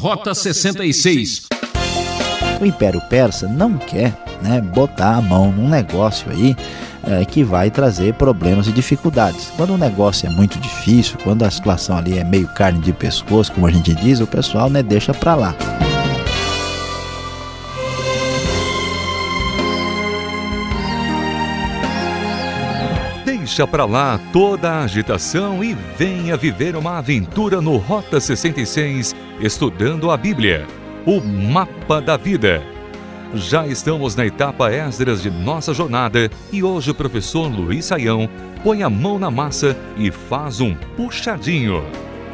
Rota 66. O Império Persa não quer né, botar a mão num negócio aí é, que vai trazer problemas e dificuldades. Quando o negócio é muito difícil, quando a situação ali é meio carne de pescoço, como a gente diz, o pessoal né, deixa para lá. Deixa para lá toda a agitação e venha viver uma aventura no Rota 66, estudando a Bíblia, o mapa da vida já estamos na etapa Esdras de nossa jornada e hoje o professor Luiz Saião põe a mão na massa e faz um puxadinho.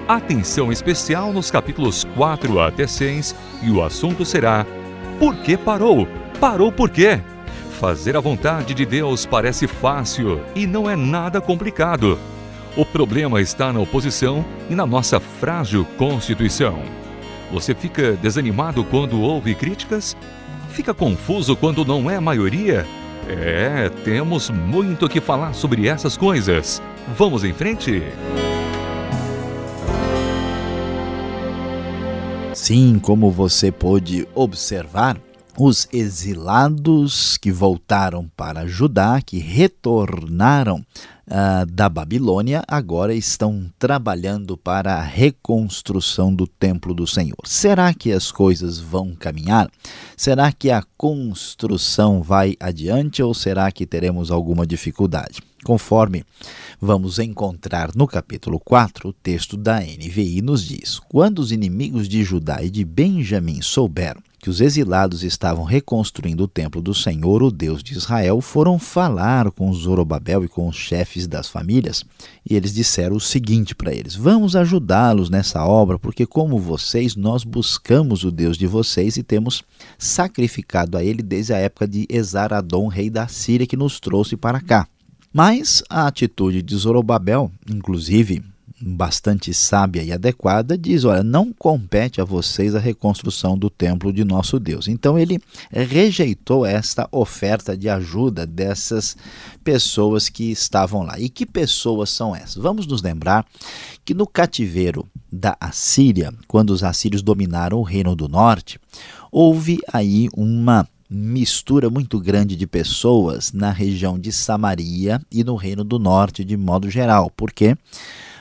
Atenção especial nos capítulos 4 até 6 e o assunto será: Por que parou? Parou por quê? Fazer a vontade de Deus parece fácil e não é nada complicado. O problema está na oposição e na nossa frágil Constituição. Você fica desanimado quando ouve críticas? Fica confuso quando não é maioria? É, temos muito que falar sobre essas coisas. Vamos em frente? Sim, como você pôde observar, os exilados que voltaram para Judá, que retornaram uh, da Babilônia, agora estão trabalhando para a reconstrução do templo do Senhor. Será que as coisas vão caminhar? Será que a construção vai adiante ou será que teremos alguma dificuldade? Conforme vamos encontrar no capítulo 4, o texto da NVI nos diz: Quando os inimigos de Judá e de Benjamim souberam que os exilados estavam reconstruindo o templo do Senhor, o Deus de Israel, foram falar com Zorobabel e com os chefes das famílias, e eles disseram o seguinte para eles: Vamos ajudá-los nessa obra, porque como vocês, nós buscamos o Deus de vocês e temos sacrificado a ele desde a época de Esaradom, rei da Síria, que nos trouxe para cá. Mas a atitude de Zorobabel, inclusive bastante sábia e adequada, diz: olha, não compete a vocês a reconstrução do templo de nosso Deus. Então ele rejeitou esta oferta de ajuda dessas pessoas que estavam lá. E que pessoas são essas? Vamos nos lembrar que no cativeiro da Assíria, quando os assírios dominaram o reino do norte, houve aí uma mistura muito grande de pessoas na região de Samaria e no reino do norte de modo geral. Por quê?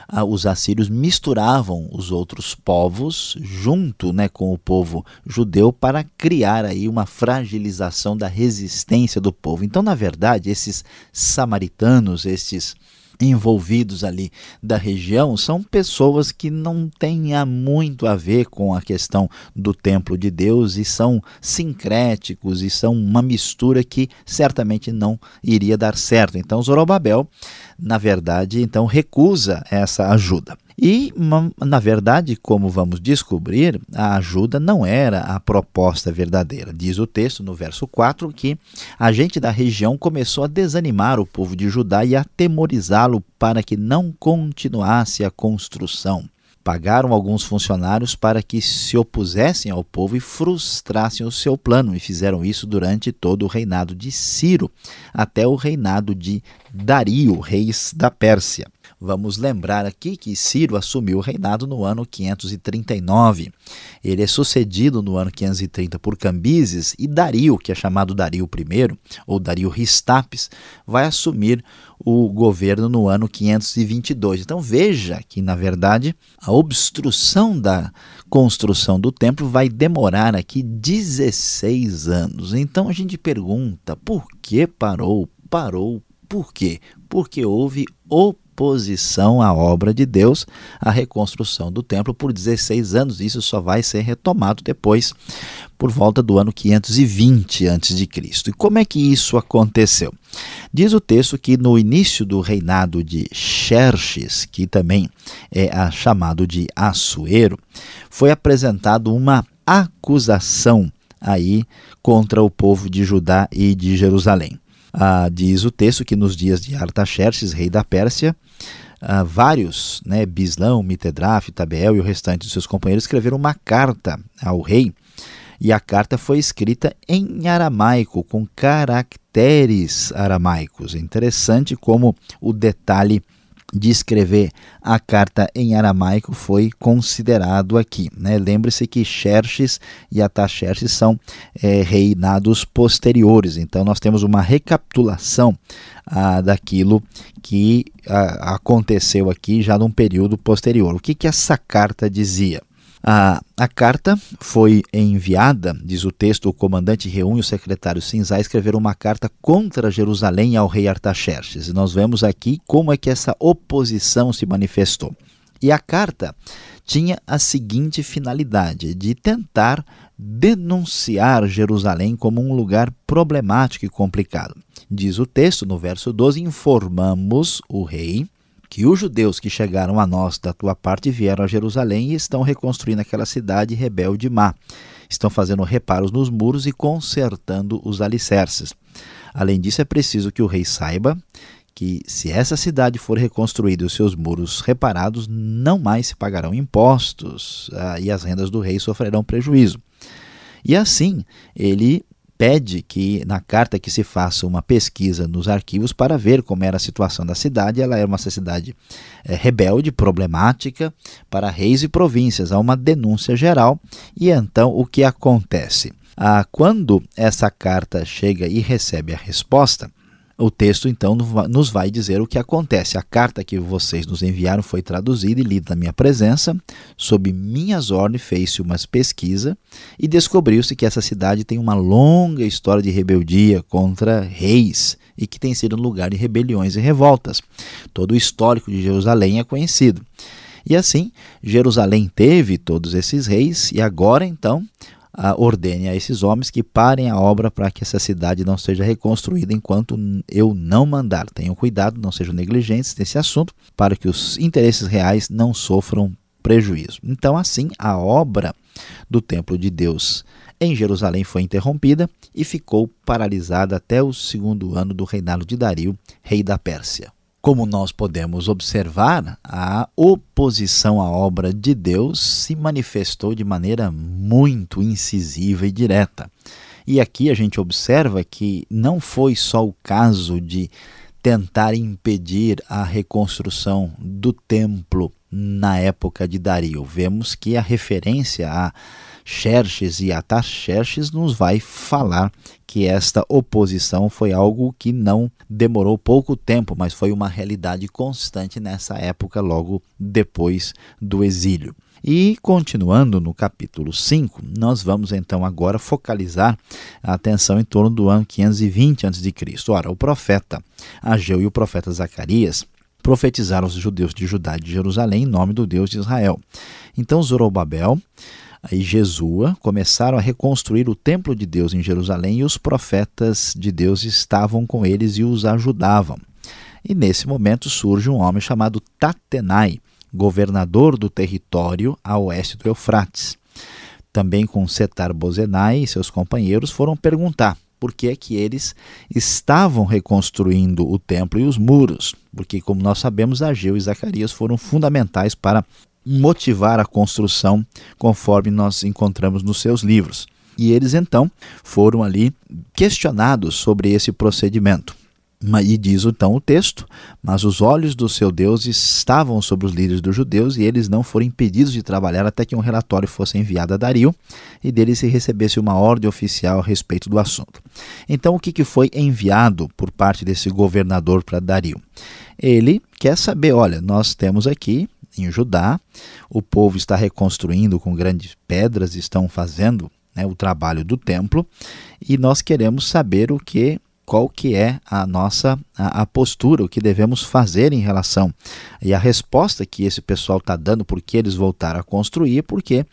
Ah, os assírios misturavam os outros povos junto né, com o povo judeu para criar aí uma fragilização da resistência do povo. Então, na verdade, esses samaritanos, esses envolvidos ali da região são pessoas que não têm muito a ver com a questão do templo de Deus e são sincréticos e são uma mistura que certamente não iria dar certo. Então Zorobabel, na verdade, então recusa essa ajuda. E, na verdade, como vamos descobrir, a ajuda não era a proposta verdadeira. Diz o texto no verso 4 que a gente da região começou a desanimar o povo de Judá e a temorizá-lo para que não continuasse a construção. Pagaram alguns funcionários para que se opusessem ao povo e frustrassem o seu plano, e fizeram isso durante todo o reinado de Ciro, até o reinado de Dario, reis da Pérsia. Vamos lembrar aqui que Ciro assumiu o reinado no ano 539. Ele é sucedido no ano 530 por Cambises e Dario, que é chamado Dario I, ou Dario Ristapes, vai assumir o governo no ano 522. Então veja que, na verdade, a obstrução da construção do templo vai demorar aqui 16 anos. Então a gente pergunta por que parou? Parou por quê? Porque houve oposição oposição à obra de Deus, a reconstrução do templo por 16 anos. Isso só vai ser retomado depois, por volta do ano 520 a.C. E como é que isso aconteceu? Diz o texto que no início do reinado de Xerxes, que também é chamado de Assuero, foi apresentado uma acusação aí contra o povo de Judá e de Jerusalém. Ah, diz o texto que nos dias de Artaxerxes, rei da Pérsia, ah, vários, né, Bislão, Mitedraf, Tabeel e o restante de seus companheiros escreveram uma carta ao rei, e a carta foi escrita em aramaico, com caracteres aramaicos. Interessante como o detalhe de escrever a carta em aramaico foi considerado aqui. Né? Lembre-se que Xerxes e Ataxerxes são é, reinados posteriores, então nós temos uma recapitulação ah, daquilo que ah, aconteceu aqui já num período posterior. O que, que essa carta dizia? A, a carta foi enviada, diz o texto, o comandante reúne o secretário Sinzá escrever uma carta contra Jerusalém ao rei Artaxerxes. E nós vemos aqui como é que essa oposição se manifestou. E a carta tinha a seguinte finalidade: de tentar denunciar Jerusalém como um lugar problemático e complicado. Diz o texto, no verso 12: informamos o rei que os judeus que chegaram a nós da tua parte vieram a Jerusalém e estão reconstruindo aquela cidade rebelde má. Estão fazendo reparos nos muros e consertando os alicerces. Além disso, é preciso que o rei saiba que, se essa cidade for reconstruída e os seus muros reparados, não mais se pagarão impostos ah, e as rendas do rei sofrerão prejuízo. E assim, ele pede que na carta que se faça uma pesquisa nos arquivos para ver como era a situação da cidade. Ela era uma cidade é, rebelde, problemática para reis e províncias. Há uma denúncia geral e então o que acontece? Ah, quando essa carta chega e recebe a resposta, o texto então nos vai dizer o que acontece. A carta que vocês nos enviaram foi traduzida e lida na minha presença. Sob minhas ordens fez-se uma pesquisa e descobriu-se que essa cidade tem uma longa história de rebeldia contra reis e que tem sido lugar de rebeliões e revoltas. Todo o histórico de Jerusalém é conhecido. E assim, Jerusalém teve todos esses reis e agora então ordene a esses homens que parem a obra para que essa cidade não seja reconstruída enquanto eu não mandar. Tenham cuidado, não sejam negligentes nesse assunto, para que os interesses reais não sofram prejuízo. Então, assim, a obra do templo de Deus em Jerusalém foi interrompida e ficou paralisada até o segundo ano do reinado de Dario, rei da Pérsia. Como nós podemos observar, a oposição à obra de Deus se manifestou de maneira muito incisiva e direta. E aqui a gente observa que não foi só o caso de tentar impedir a reconstrução do templo na época de Dario. Vemos que a referência a Xerxes e Ataxerxes nos vai falar que esta oposição foi algo que não demorou pouco tempo, mas foi uma realidade constante nessa época, logo depois do exílio. E continuando no capítulo 5, nós vamos então agora focalizar a atenção em torno do ano 520 a.C. Ora, o profeta Ageu e o profeta Zacarias profetizaram os judeus de Judá e de Jerusalém em nome do Deus de Israel. Então Zorobabel e Jesua começaram a reconstruir o templo de Deus em Jerusalém e os profetas de Deus estavam com eles e os ajudavam. E nesse momento surge um homem chamado Tatenai, governador do território a oeste do Eufrates. Também com Setar Bozenai e seus companheiros foram perguntar por que é que eles estavam reconstruindo o templo e os muros, porque como nós sabemos, Ageu e Zacarias foram fundamentais para motivar a construção, conforme nós encontramos nos seus livros. E eles então foram ali questionados sobre esse procedimento. E diz então o texto: Mas os olhos do seu Deus estavam sobre os líderes dos judeus, e eles não foram impedidos de trabalhar até que um relatório fosse enviado a Dario e dele se recebesse uma ordem oficial a respeito do assunto. Então, o que, que foi enviado por parte desse governador para Dario? Ele quer saber: olha, nós temos aqui em Judá. O povo está reconstruindo com grandes pedras, estão fazendo né, o trabalho do templo e nós queremos saber o que qual que é a nossa a, a, postura, o que devemos fazer em relação. E a resposta que esse pessoal está dando por que eles voltaram a construir, porque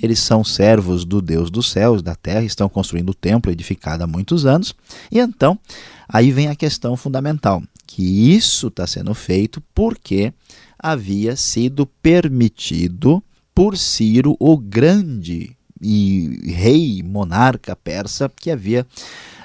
eles são servos do Deus dos céus, da terra, estão construindo o templo edificado há muitos anos. E então, aí vem a questão fundamental, que isso está sendo feito porque havia sido permitido por Ciro o Grande e rei monarca persa que havia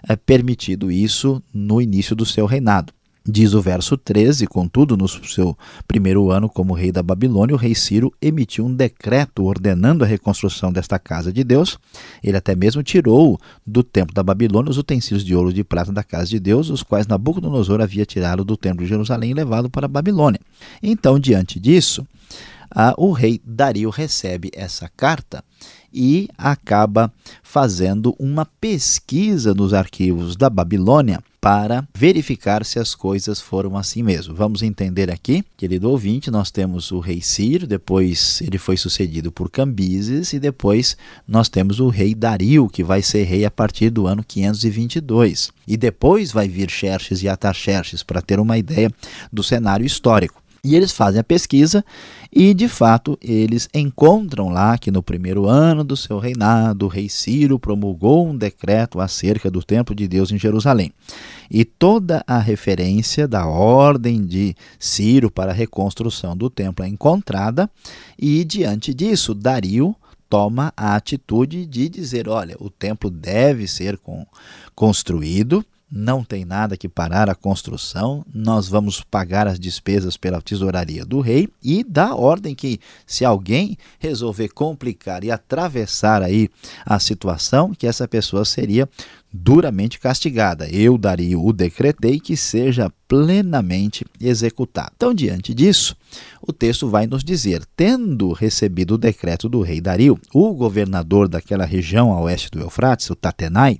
é, permitido isso no início do seu reinado. Diz o verso 13: Contudo, no seu primeiro ano como rei da Babilônia, o rei Ciro emitiu um decreto ordenando a reconstrução desta casa de Deus. Ele até mesmo tirou do templo da Babilônia os utensílios de ouro e de prata da casa de Deus, os quais Nabucodonosor havia tirado do templo de Jerusalém e levado para a Babilônia. Então, diante disso, o rei Dario recebe essa carta e acaba fazendo uma pesquisa nos arquivos da Babilônia para verificar se as coisas foram assim mesmo. Vamos entender aqui, querido ouvinte, nós temos o rei Ciro, depois ele foi sucedido por Cambises e depois nós temos o rei Dario, que vai ser rei a partir do ano 522. E depois vai vir Xerxes e Ataxerxes para ter uma ideia do cenário histórico. E eles fazem a pesquisa e, de fato, eles encontram lá que no primeiro ano do seu reinado, o rei Ciro promulgou um decreto acerca do templo de Deus em Jerusalém. E toda a referência da ordem de Ciro para a reconstrução do templo é encontrada, e diante disso, Dario toma a atitude de dizer: olha, o templo deve ser construído não tem nada que parar a construção, nós vamos pagar as despesas pela tesouraria do rei e dá ordem que se alguém resolver complicar e atravessar aí a situação, que essa pessoa seria duramente castigada. Eu daria o decretei que seja plenamente executado. Então, diante disso, o texto vai nos dizer: tendo recebido o decreto do rei Dario, o governador daquela região a oeste do Eufrates, o Tatenai,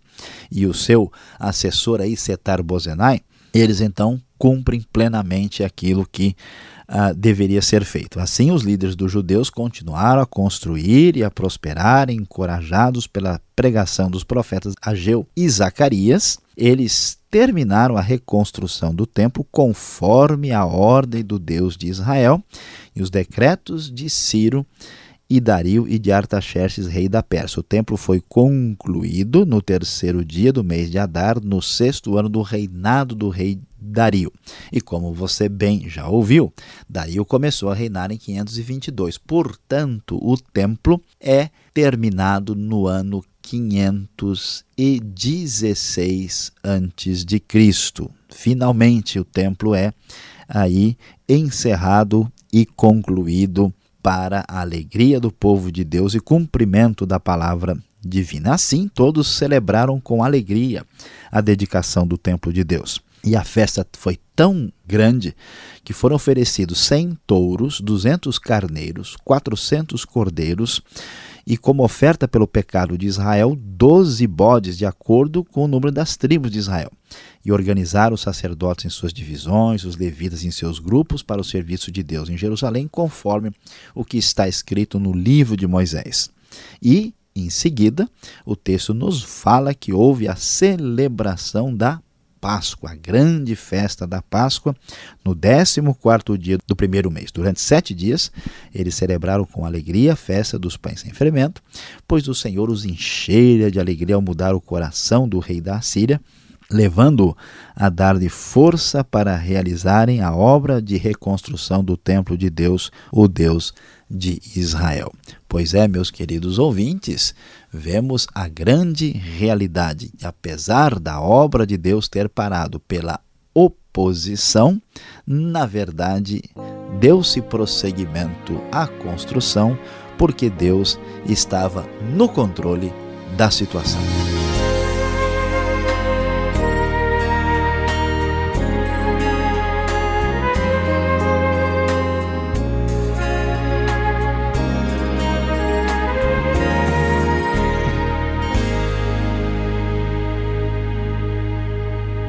e o seu assessor aí, Setar Bozenai, eles então cumprem plenamente aquilo que uh, deveria ser feito. Assim, os líderes dos judeus continuaram a construir e a prosperar, encorajados pela pregação dos profetas Ageu e Zacarias. Eles terminaram a reconstrução do templo conforme a ordem do Deus de Israel e os decretos de Ciro e Dario e de Artaxerxes, rei da Pérsia. O templo foi concluído no terceiro dia do mês de Adar, no sexto ano do reinado do rei Dario. E como você bem já ouviu, Dario começou a reinar em 522. Portanto, o templo é terminado no ano 516 antes de Cristo. Finalmente o templo é aí encerrado e concluído para a alegria do povo de Deus e cumprimento da palavra divina. Assim, todos celebraram com alegria a dedicação do templo de Deus. E a festa foi tão grande que foram oferecidos 100 touros, 200 carneiros, 400 cordeiros e, como oferta pelo pecado de Israel, 12 bodes, de acordo com o número das tribos de Israel. E organizaram os sacerdotes em suas divisões, os levitas em seus grupos para o serviço de Deus em Jerusalém, conforme o que está escrito no livro de Moisés. E, em seguida, o texto nos fala que houve a celebração da Páscoa, a grande festa da Páscoa, no 14 dia do primeiro mês. Durante sete dias, eles celebraram com alegria a festa dos pães sem fermento, pois o Senhor os encheira de alegria ao mudar o coração do rei da Síria, levando-o a dar-lhe força para realizarem a obra de reconstrução do templo de Deus, o Deus de Israel. Pois é, meus queridos ouvintes, vemos a grande realidade. Apesar da obra de Deus ter parado pela oposição, na verdade, deu-se prosseguimento à construção porque Deus estava no controle da situação.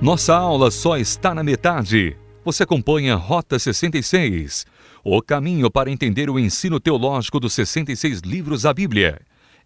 Nossa aula só está na metade. Você acompanha Rota 66, o caminho para entender o ensino teológico dos 66 livros da Bíblia.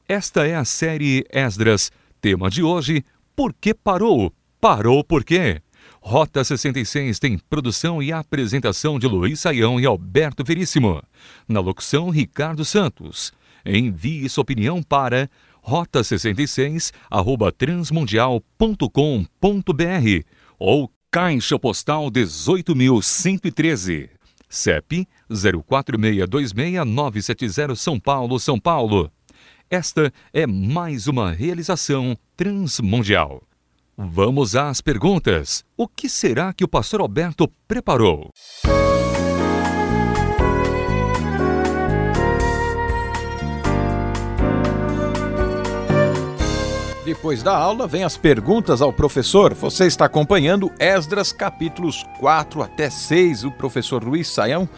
Esta é a série Esdras. Tema de hoje: Por que parou? Parou por quê? Rota 66 tem produção e apresentação de Luiz Saião e Alberto Veríssimo. Na locução, Ricardo Santos. Envie sua opinião para rota66 arroba transmundial.com.br ou Caixa Postal 18.113. CEP 04626970 São Paulo, São Paulo. Esta é mais uma realização transmundial. Vamos às perguntas. O que será que o pastor Alberto preparou? Depois da aula, vem as perguntas ao professor. Você está acompanhando Esdras capítulos 4 até 6. O professor Luiz Saião,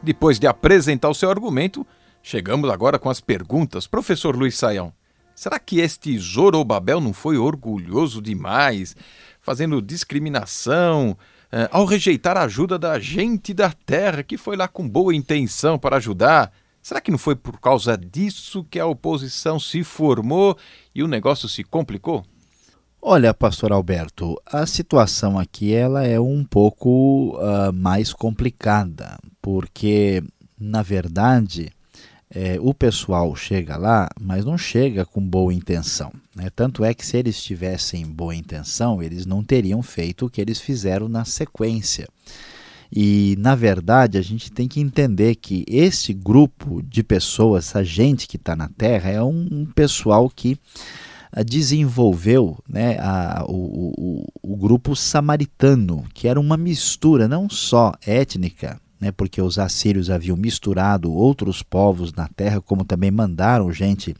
depois de apresentar o seu argumento, chegamos agora com as perguntas. Professor Luiz Saião, será que este Zorobabel não foi orgulhoso demais, fazendo discriminação, eh, ao rejeitar a ajuda da gente da terra que foi lá com boa intenção para ajudar? Será que não foi por causa disso que a oposição se formou e o negócio se complicou? Olha, pastor Alberto, a situação aqui ela é um pouco uh, mais complicada, porque na verdade é, o pessoal chega lá, mas não chega com boa intenção. Né? Tanto é que se eles tivessem boa intenção, eles não teriam feito o que eles fizeram na sequência. E, na verdade, a gente tem que entender que esse grupo de pessoas, essa gente que está na Terra, é um, pessoal que ah, desenvolveu né, a, o, o, o grupo samaritano, que era uma mistura não só étnica, né, porque os assírios haviam misturado outros povos na terra, como também mandaram gente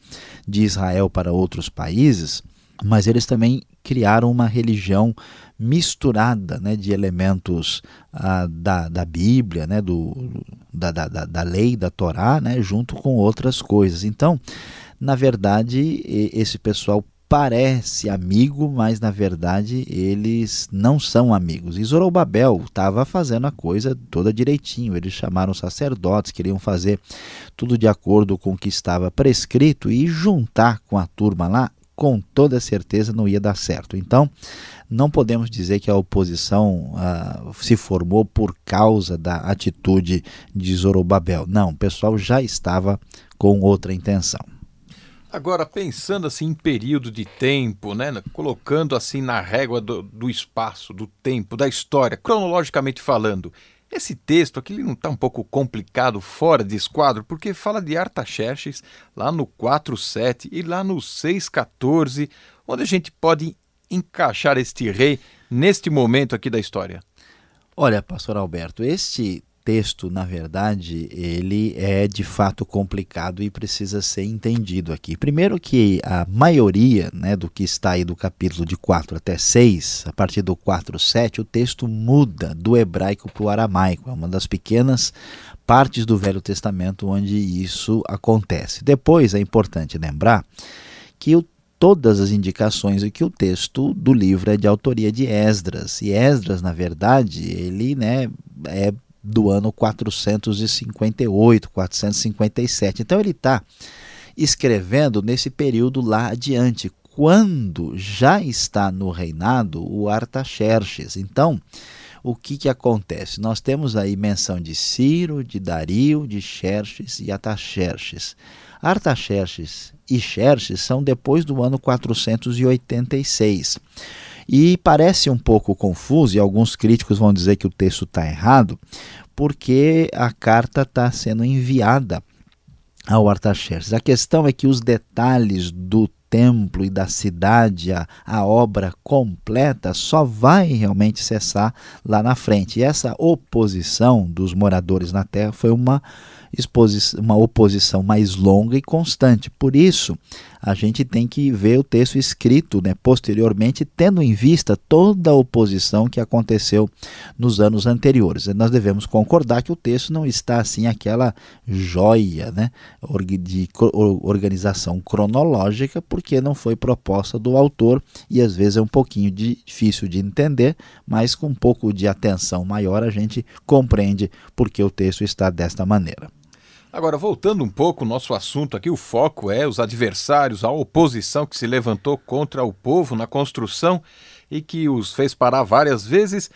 de Israel para outros países, mas eles também criaram uma religião misturada né, de elementos ah, da, da Bíblia, né, do, da, da, da lei, da Torá, né, junto com outras coisas. Então, na verdade, esse pessoal parece amigo, mas na verdade eles não são amigos. E Zorobabel estava fazendo a coisa toda direitinho. Eles chamaram sacerdotes, queriam fazer tudo de acordo com o que estava prescrito e juntar com a turma lá com toda certeza não ia dar certo. Então, não podemos dizer que a oposição uh, se formou por causa da atitude de Zorobabel. Não, o pessoal já estava com outra intenção. Agora, pensando assim em período de tempo, né, colocando assim na régua do, do espaço, do tempo, da história, cronologicamente falando, esse texto aqui não está um pouco complicado fora de esquadro, porque fala de Artaxerxes lá no 4.7 e lá no 6.14, onde a gente pode encaixar este rei neste momento aqui da história. Olha, pastor Alberto, este texto, na verdade, ele é de fato complicado e precisa ser entendido aqui. Primeiro que a maioria né, do que está aí do capítulo de 4 até 6, a partir do 4, 7, o texto muda do hebraico para o aramaico. É uma das pequenas partes do Velho Testamento onde isso acontece. Depois é importante lembrar que o todas as indicações e que o texto do livro é de autoria de Esdras. E Esdras, na verdade, ele né, é do ano 458, 457. Então ele está escrevendo nesse período lá adiante, quando já está no reinado o Artaxerxes. Então, o que, que acontece? Nós temos aí menção de Ciro, de Dario, de Xerxes e Ataxerxes. Artaxerxes e Xerxes são depois do ano 486. E parece um pouco confuso, e alguns críticos vão dizer que o texto está errado, porque a carta está sendo enviada ao Artaxerxes. A questão é que os detalhes do templo e da cidade, a, a obra completa, só vai realmente cessar lá na frente. E essa oposição dos moradores na terra foi uma uma oposição mais longa e constante. Por isso, a gente tem que ver o texto escrito né, posteriormente, tendo em vista toda a oposição que aconteceu nos anos anteriores. Nós devemos concordar que o texto não está assim aquela joia né, de organização cronológica, porque não foi proposta do autor e às vezes é um pouquinho difícil de entender, mas com um pouco de atenção maior a gente compreende porque o texto está desta maneira. Agora, voltando um pouco, nosso assunto aqui, o foco é os adversários, a oposição que se levantou contra o povo na construção e que os fez parar várias vezes.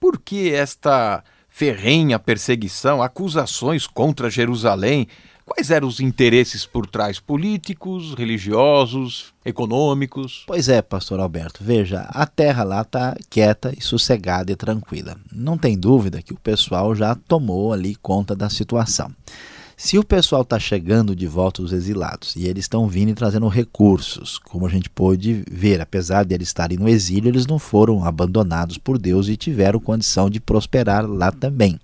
Por que esta ferrenha perseguição, acusações contra Jerusalém? Quais eram os interesses por trás? Políticos, religiosos, econômicos? Pois é, pastor Alberto. Veja, a terra lá está quieta e sossegada e tranquila. Não tem dúvida que o pessoal já tomou ali conta da situação. Se o pessoal está chegando de volta os exilados e eles estão vindo e trazendo recursos, como a gente pôde ver, apesar de eles estarem no exílio, eles não foram abandonados por Deus e tiveram condição de prosperar lá também.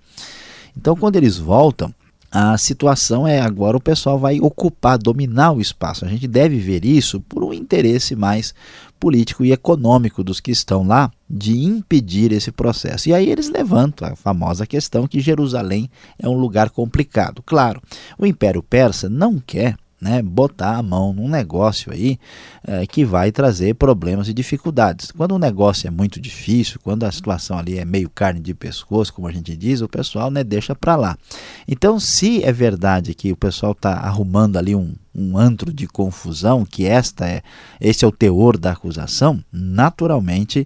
Então, quando eles voltam, a situação é agora o pessoal vai ocupar, dominar o espaço. A gente deve ver isso por um interesse mais político e econômico dos que estão lá de impedir esse processo. E aí eles levantam a famosa questão que Jerusalém é um lugar complicado. Claro, o Império Persa não quer né, botar a mão num negócio aí é, que vai trazer problemas e dificuldades. Quando um negócio é muito difícil, quando a situação ali é meio carne de pescoço, como a gente diz, o pessoal né, deixa para lá. Então, se é verdade que o pessoal está arrumando ali um, um antro de confusão, que esta é, esse é o teor da acusação, naturalmente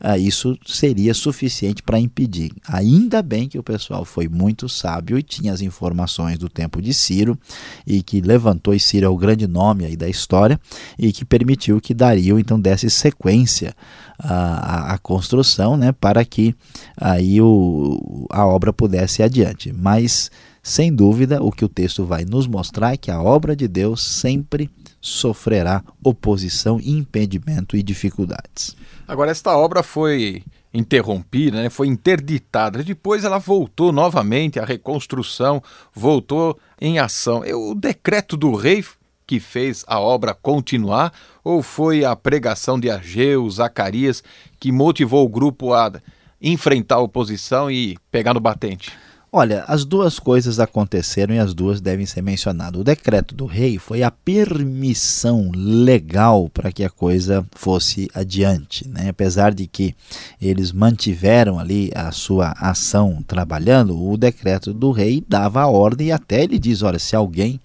uh, isso seria suficiente para impedir. Ainda bem que o pessoal foi muito sábio e tinha as informações do tempo de Ciro e que levantou, e Ciro é o grande nome aí da história, e que permitiu que Dario então desse sequência à, à construção, né, para que aí o, a obra pudesse ir adiante. Mas sem dúvida, o que o texto vai nos mostrar é que a obra de Deus sempre sofrerá oposição, impedimento e dificuldades. Agora, esta obra foi interrompida, né? foi interditada. Depois ela voltou novamente, a reconstrução voltou em ação. O decreto do rei que fez a obra continuar ou foi a pregação de Ageu, Zacarias, que motivou o grupo a enfrentar a oposição e pegar no batente? Olha, as duas coisas aconteceram e as duas devem ser mencionadas. O decreto do rei foi a permissão legal para que a coisa fosse adiante. Né? Apesar de que eles mantiveram ali a sua ação trabalhando, o decreto do rei dava a ordem e até ele diz: olha, se alguém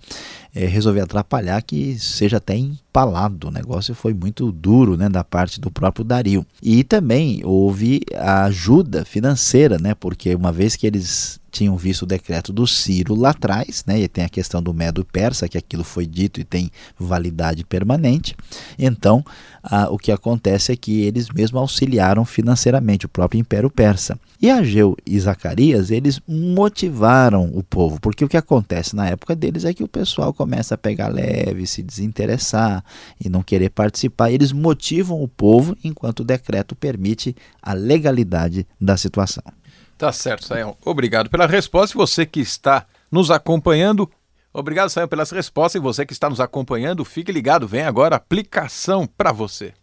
é, resolver atrapalhar, que seja até empalado. O negócio foi muito duro né, da parte do próprio Dario. E também houve a ajuda financeira, né, porque uma vez que eles tinham visto o decreto do Ciro lá atrás, né, e tem a questão do Medo Persa, que aquilo foi dito e tem validade permanente. Então, o que acontece é que eles mesmos auxiliaram financeiramente o próprio Império Persa. E Ageu e Zacarias, eles motivaram o povo, porque o que acontece na época deles é que o pessoal começa a pegar leve, se desinteressar e não querer participar. Eles motivam o povo enquanto o decreto permite a legalidade da situação. Tá certo, Sayão. Obrigado pela resposta. E você que está nos acompanhando, obrigado, Sayão, pelas respostas. E você que está nos acompanhando, fique ligado. Vem agora a aplicação para você.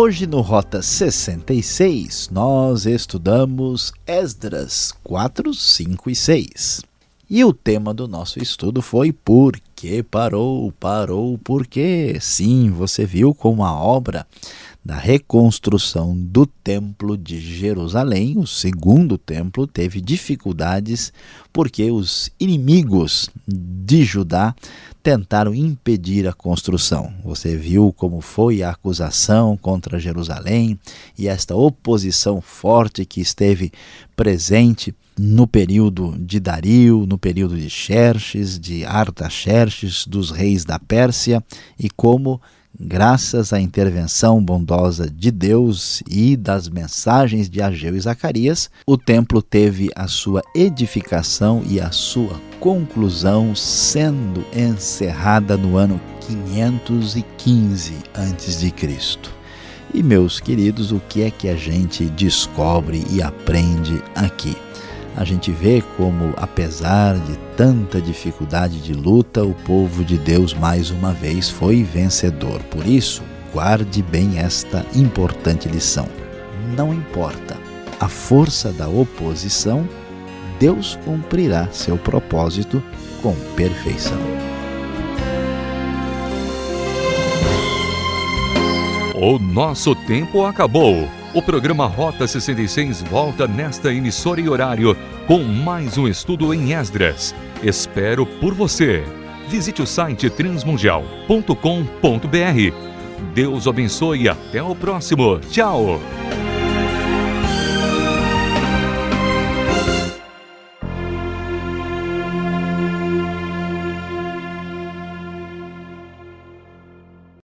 Hoje no Rota 66 nós estudamos Esdras 4, 5 e 6. E o tema do nosso estudo foi Por que parou? Parou por quê? Sim, você viu como a obra da reconstrução do Templo de Jerusalém, o segundo templo, teve dificuldades porque os inimigos de Judá tentaram impedir a construção. Você viu como foi a acusação contra Jerusalém e esta oposição forte que esteve presente no período de Dario, no período de Xerxes, de Artaxerxes, dos reis da Pérsia, e como, graças à intervenção bondosa de Deus e das mensagens de Ageu e Zacarias, o templo teve a sua edificação e a sua conclusão sendo encerrada no ano 515 a.C. E meus queridos, o que é que a gente descobre e aprende aqui? A gente vê como, apesar de tanta dificuldade de luta, o povo de Deus mais uma vez foi vencedor. Por isso, guarde bem esta importante lição. Não importa a força da oposição, Deus cumprirá seu propósito com perfeição. O nosso tempo acabou. O programa Rota 66 volta nesta emissora e horário com mais um estudo em Esdras. Espero por você. Visite o site transmundial.com.br. Deus abençoe e até o próximo. Tchau!